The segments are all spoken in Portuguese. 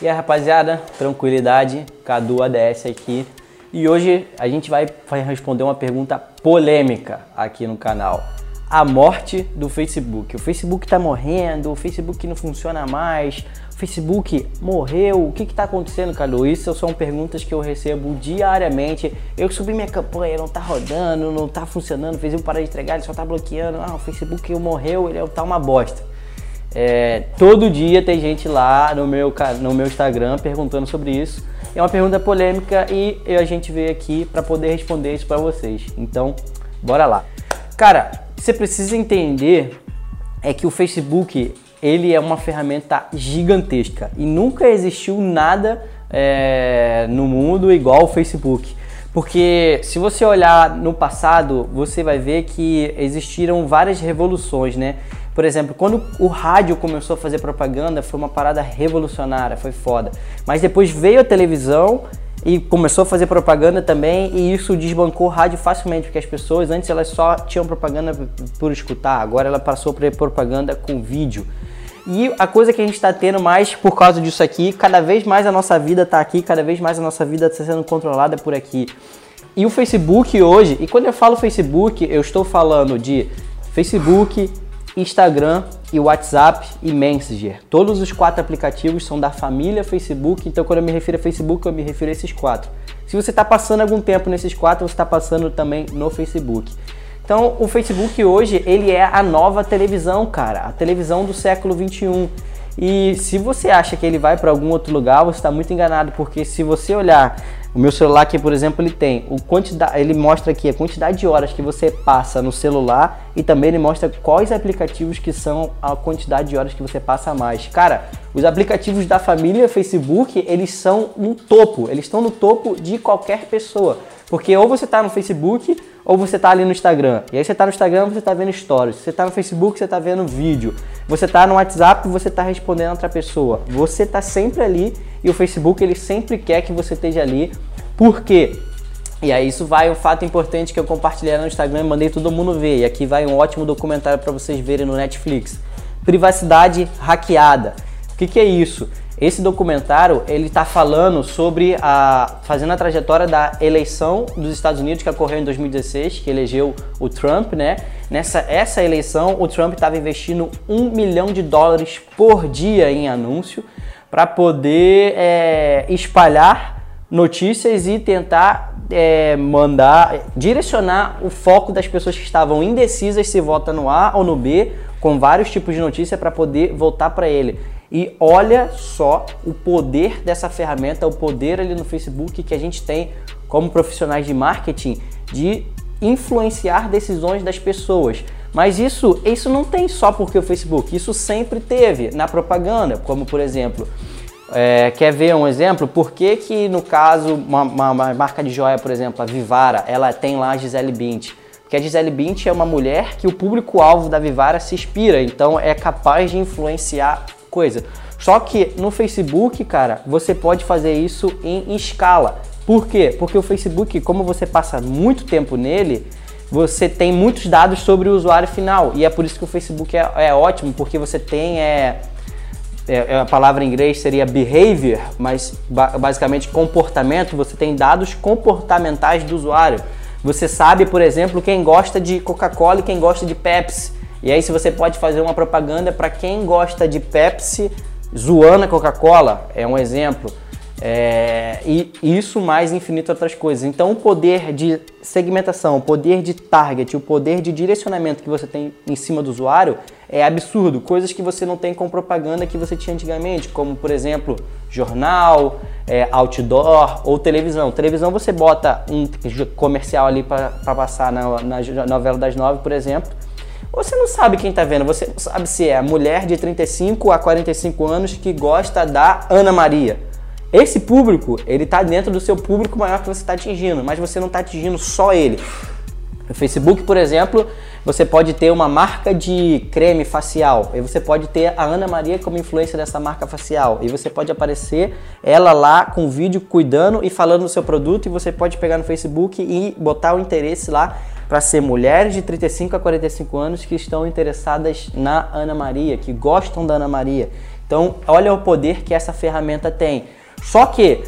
E aí, rapaziada, tranquilidade, Cadu ADS aqui. E hoje a gente vai responder uma pergunta polêmica aqui no canal. A morte do Facebook. O Facebook tá morrendo, o Facebook não funciona mais, o Facebook morreu. O que que tá acontecendo, Cadu? Isso são perguntas que eu recebo diariamente. Eu subi minha campanha, não tá rodando, não tá funcionando, fez eu parar de entregar, ele só tá bloqueando. Ah, o Facebook morreu, ele tá uma bosta. É, todo dia tem gente lá no meu, no meu Instagram perguntando sobre isso. É uma pergunta polêmica e a gente veio aqui para poder responder isso para vocês. Então, bora lá. Cara, você precisa entender é que o Facebook ele é uma ferramenta gigantesca e nunca existiu nada é, no mundo igual o Facebook. Porque se você olhar no passado, você vai ver que existiram várias revoluções, né? Por exemplo, quando o rádio começou a fazer propaganda, foi uma parada revolucionária, foi foda. Mas depois veio a televisão e começou a fazer propaganda também e isso desbancou o rádio facilmente, porque as pessoas antes elas só tinham propaganda por escutar, agora ela passou para propaganda com vídeo. E a coisa que a gente está tendo mais por causa disso aqui, cada vez mais a nossa vida está aqui, cada vez mais a nossa vida está sendo controlada por aqui. E o Facebook hoje, e quando eu falo Facebook, eu estou falando de Facebook, Instagram e WhatsApp e Messenger. Todos os quatro aplicativos são da família Facebook, então quando eu me refiro a Facebook, eu me refiro a esses quatro. Se você está passando algum tempo nesses quatro, você está passando também no Facebook. Então, o Facebook hoje, ele é a nova televisão, cara, a televisão do século 21. E se você acha que ele vai para algum outro lugar, você está muito enganado, porque se você olhar o meu celular aqui, por exemplo, ele tem o quantidade, ele mostra aqui a quantidade de horas que você passa no celular e também ele mostra quais aplicativos que são a quantidade de horas que você passa mais. Cara, os aplicativos da família Facebook, eles são no topo, eles estão no topo de qualquer pessoa. Porque ou você está no Facebook ou você está ali no Instagram. E aí você está no Instagram, você está vendo stories. Você está no Facebook, você está vendo vídeo. Você está no WhatsApp, você está respondendo outra pessoa. Você está sempre ali e o Facebook ele sempre quer que você esteja ali. Por quê? E aí isso vai um fato importante que eu compartilhei no Instagram e mandei todo mundo ver. E aqui vai um ótimo documentário para vocês verem no Netflix. Privacidade hackeada. O que, que é isso? Esse documentário ele está falando sobre a fazendo a trajetória da eleição dos Estados Unidos que ocorreu em 2016, que elegeu o Trump, né? Nessa essa eleição, o Trump estava investindo um milhão de dólares por dia em anúncio para poder é, espalhar notícias e tentar é, mandar direcionar o foco das pessoas que estavam indecisas se vota no A ou no B, com vários tipos de notícia para poder voltar para ele. E olha só o poder dessa ferramenta, o poder ali no Facebook que a gente tem como profissionais de marketing de influenciar decisões das pessoas. Mas isso, isso não tem só porque o Facebook, isso sempre teve na propaganda, como por exemplo, é, quer ver um exemplo? Por que, que no caso, uma, uma, uma, marca de joia, por exemplo, a Vivara, ela tem lá a Gisele Bint? Porque a Gisele Bint é uma mulher que o público-alvo da Vivara se inspira, então é capaz de influenciar coisa. Só que no Facebook, cara, você pode fazer isso em escala. Por quê? Porque o Facebook, como você passa muito tempo nele, você tem muitos dados sobre o usuário final. E é por isso que o Facebook é, é ótimo, porque você tem. É, é, é a palavra em inglês seria behavior, mas basicamente comportamento. Você tem dados comportamentais do usuário. Você sabe, por exemplo, quem gosta de Coca-Cola e quem gosta de Pepsi. E aí, se você pode fazer uma propaganda para quem gosta de Pepsi, zoando a Coca-Cola, é um exemplo. É, e isso mais infinito outras coisas. Então, o poder de segmentação, o poder de target, o poder de direcionamento que você tem em cima do usuário é absurdo. Coisas que você não tem com propaganda que você tinha antigamente, como por exemplo, jornal, é, outdoor ou televisão. Televisão você bota um comercial ali para passar na, na novela das nove, por exemplo você não sabe quem está vendo, você não sabe se é a mulher de 35 a 45 anos que gosta da Ana Maria. Esse público, ele está dentro do seu público maior que você está atingindo, mas você não está atingindo só ele. No Facebook, por exemplo, você pode ter uma marca de creme facial e você pode ter a Ana Maria como influência dessa marca facial e você pode aparecer ela lá com vídeo cuidando e falando do seu produto e você pode pegar no Facebook e botar o interesse lá para ser mulheres de 35 a 45 anos que estão interessadas na Ana Maria, que gostam da Ana Maria. Então, olha o poder que essa ferramenta tem. Só que,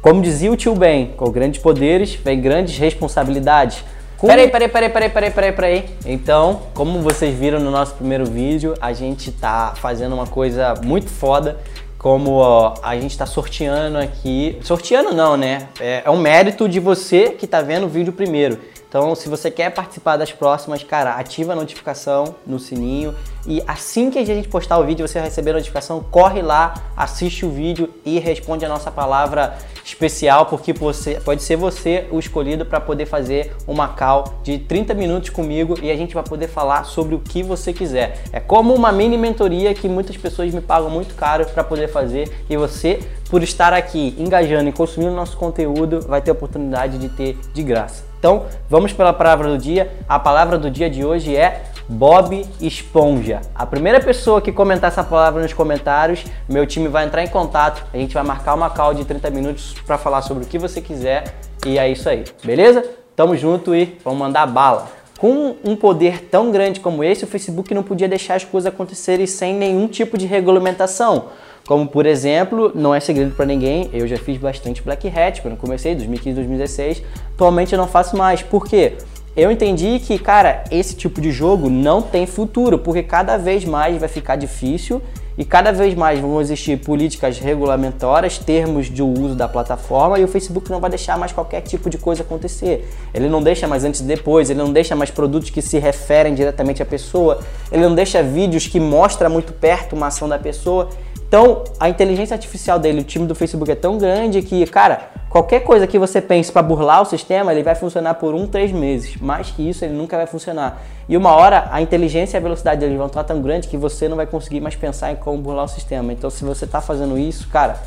como dizia o tio Ben, com grandes poderes vem grandes responsabilidades. Como... Peraí, peraí, peraí, peraí, peraí, peraí, peraí. Então, como vocês viram no nosso primeiro vídeo, a gente tá fazendo uma coisa muito foda como ó, a gente está sorteando aqui. Sorteando não, né? É, é um mérito de você que está vendo o vídeo primeiro. Então, se você quer participar das próximas, cara, ativa a notificação no sininho e assim que a gente postar o vídeo, você receber a notificação, corre lá, assiste o vídeo e responde a nossa palavra especial, porque você, pode ser você o escolhido para poder fazer uma call de 30 minutos comigo e a gente vai poder falar sobre o que você quiser. É como uma mini mentoria que muitas pessoas me pagam muito caro para poder fazer e você, por estar aqui engajando e consumindo nosso conteúdo, vai ter a oportunidade de ter de graça. Então, vamos pela palavra do dia. A palavra do dia de hoje é Bob Esponja. A primeira pessoa que comentar essa palavra nos comentários, meu time vai entrar em contato. A gente vai marcar uma call de 30 minutos para falar sobre o que você quiser. E é isso aí, beleza? Tamo junto e vamos mandar bala. Com um poder tão grande como esse, o Facebook não podia deixar as coisas acontecerem sem nenhum tipo de regulamentação. Como por exemplo, não é segredo para ninguém, eu já fiz bastante Black Hat quando comecei, 2015, 2016. Atualmente eu não faço mais. Por quê? Eu entendi que, cara, esse tipo de jogo não tem futuro, porque cada vez mais vai ficar difícil e cada vez mais vão existir políticas regulamentatórias, termos de uso da plataforma e o Facebook não vai deixar mais qualquer tipo de coisa acontecer. Ele não deixa mais antes e depois, ele não deixa mais produtos que se referem diretamente à pessoa, ele não deixa vídeos que mostram muito perto uma ação da pessoa. Então, a inteligência artificial dele, o time do Facebook é tão grande que, cara, qualquer coisa que você pense para burlar o sistema, ele vai funcionar por um, três meses. Mais que isso, ele nunca vai funcionar. E uma hora, a inteligência e a velocidade dele vão estar tão grande que você não vai conseguir mais pensar em como burlar o sistema. Então, se você está fazendo isso, cara,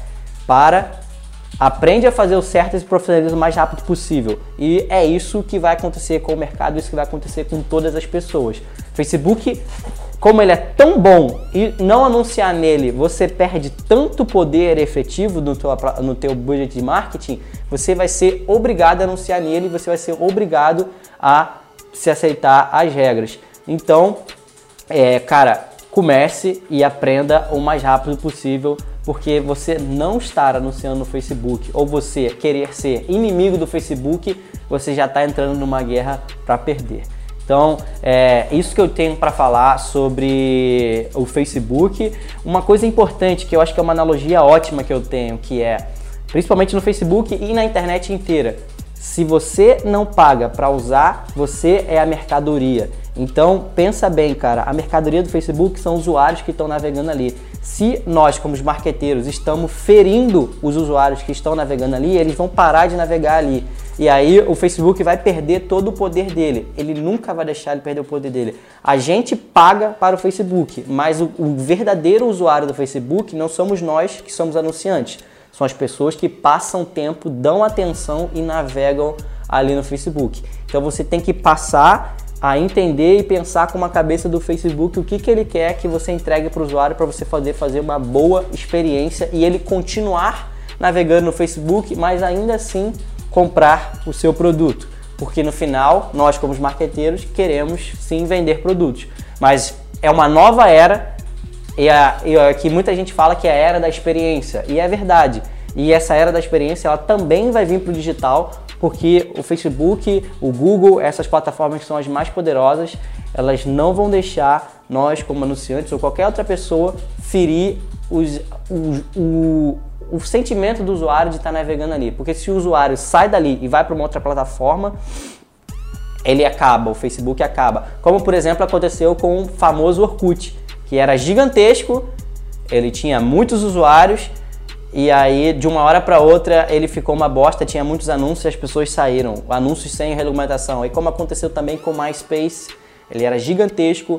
para, aprende a fazer o certo e se profissionaliza o mais rápido possível. E é isso que vai acontecer com o mercado, isso que vai acontecer com todas as pessoas. Facebook como ele é tão bom e não anunciar nele, você perde tanto poder efetivo no teu, no teu budget de marketing, você vai ser obrigado a anunciar nele, você vai ser obrigado a se aceitar as regras. Então, é, cara, comece e aprenda o mais rápido possível, porque você não estar anunciando no Facebook ou você querer ser inimigo do Facebook, você já está entrando numa guerra para perder. Então, é isso que eu tenho para falar sobre o Facebook. Uma coisa importante que eu acho que é uma analogia ótima que eu tenho, que é principalmente no Facebook e na internet inteira. Se você não paga para usar, você é a mercadoria. Então pensa bem, cara, a mercadoria do Facebook são usuários que estão navegando ali. Se nós, como os marqueteiros, estamos ferindo os usuários que estão navegando ali, eles vão parar de navegar ali. E aí o Facebook vai perder todo o poder dele. Ele nunca vai deixar ele perder o poder dele. A gente paga para o Facebook, mas o, o verdadeiro usuário do Facebook não somos nós que somos anunciantes. São as pessoas que passam tempo, dão atenção e navegam ali no Facebook. Então você tem que passar a entender e pensar com uma cabeça do Facebook o que, que ele quer que você entregue para o usuário para você poder fazer uma boa experiência e ele continuar navegando no Facebook, mas ainda assim comprar o seu produto. Porque no final, nós como marqueteiros queremos sim vender produtos. Mas é uma nova era e, a, e a, que muita gente fala que é a era da experiência. E é verdade. E essa era da experiência ela também vai vir para o digital, porque o Facebook, o Google, essas plataformas que são as mais poderosas, elas não vão deixar nós, como anunciantes ou qualquer outra pessoa, ferir os, os, o, o sentimento do usuário de estar tá navegando ali. Porque se o usuário sai dali e vai para uma outra plataforma, ele acaba, o Facebook acaba. Como por exemplo aconteceu com o famoso Orkut, que era gigantesco, ele tinha muitos usuários e aí de uma hora para outra ele ficou uma bosta, tinha muitos anúncios e as pessoas saíram, anúncios sem regulamentação. E como aconteceu também com o MySpace, ele era gigantesco,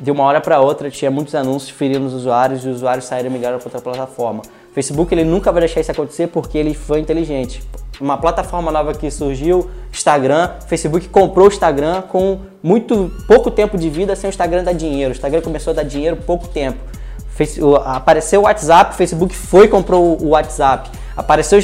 de uma hora para outra tinha muitos anúncios ferindo os usuários e os usuários saíram e migraram para outra plataforma. O Facebook ele nunca vai deixar isso acontecer porque ele foi inteligente. Uma plataforma nova que surgiu, Instagram, Facebook comprou o Instagram com muito pouco tempo de vida sem o Instagram dar dinheiro. O Instagram começou a dar dinheiro pouco tempo. apareceu o WhatsApp, o Facebook foi e comprou o WhatsApp. Apareceu o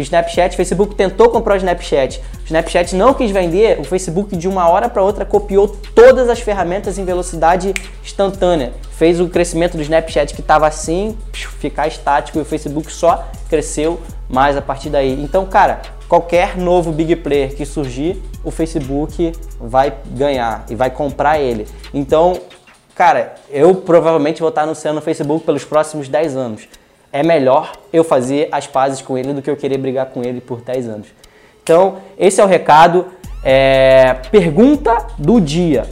Snapchat, o Facebook tentou comprar o Snapchat. O Snapchat não quis vender, o Facebook de uma hora para outra copiou todas as ferramentas em velocidade instantânea. Fez o crescimento do Snapchat que estava assim, ficar estático e o Facebook só cresceu mais a partir daí. Então, cara, qualquer novo big player que surgir, o Facebook vai ganhar e vai comprar ele. Então, cara, eu provavelmente vou estar anunciando no Facebook pelos próximos 10 anos é melhor eu fazer as pazes com ele do que eu querer brigar com ele por 10 anos. Então, esse é o recado. É, pergunta do dia: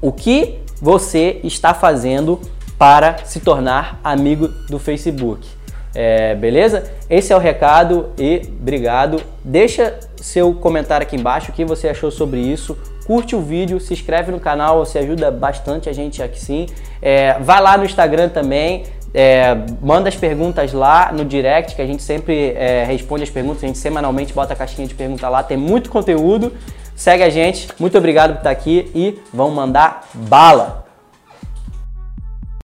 O que você está fazendo para se tornar amigo do Facebook? É, beleza? Esse é o recado e obrigado. Deixa seu comentário aqui embaixo o que você achou sobre isso. Curte o vídeo, se inscreve no canal, você ajuda bastante a gente aqui sim. É, vai lá no Instagram também, é, manda as perguntas lá no direct, que a gente sempre é, responde as perguntas, a gente semanalmente bota a caixinha de pergunta lá, tem muito conteúdo. Segue a gente, muito obrigado por estar aqui e vamos mandar bala!